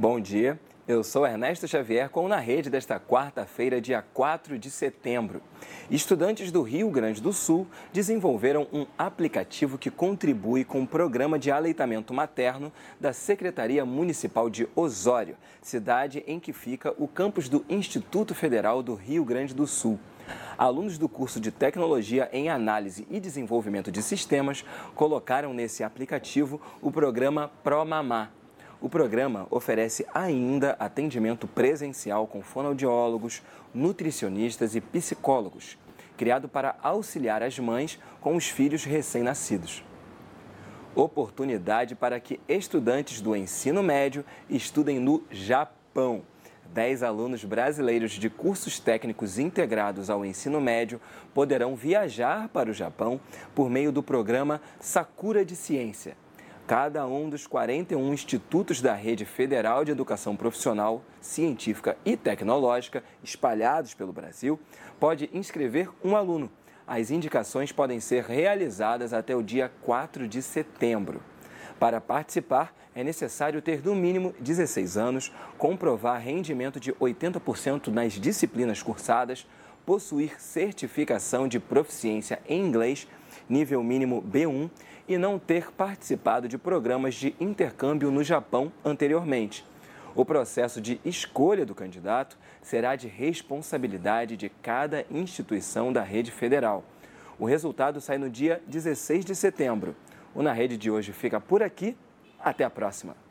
Bom dia, eu sou Ernesto Xavier com Na Rede desta quarta-feira, dia 4 de setembro. Estudantes do Rio Grande do Sul desenvolveram um aplicativo que contribui com o programa de aleitamento materno da Secretaria Municipal de Osório, cidade em que fica o campus do Instituto Federal do Rio Grande do Sul. Alunos do curso de Tecnologia em Análise e Desenvolvimento de Sistemas colocaram nesse aplicativo o programa ProMamá o programa oferece ainda atendimento presencial com fonoaudiólogos, nutricionistas e psicólogos, criado para auxiliar as mães com os filhos recém-nascidos. Oportunidade para que estudantes do ensino médio estudem no Japão. Dez alunos brasileiros de cursos técnicos integrados ao ensino médio poderão viajar para o Japão por meio do programa Sakura de Ciência cada um dos 41 institutos da Rede Federal de Educação Profissional, Científica e Tecnológica espalhados pelo Brasil pode inscrever um aluno. As indicações podem ser realizadas até o dia 4 de setembro. Para participar, é necessário ter no mínimo 16 anos, comprovar rendimento de 80% nas disciplinas cursadas, possuir certificação de proficiência em inglês, nível mínimo B1 e não ter participado de programas de intercâmbio no Japão anteriormente. O processo de escolha do candidato será de responsabilidade de cada instituição da rede federal. O resultado sai no dia 16 de setembro. O Na Rede de hoje fica por aqui. Até a próxima.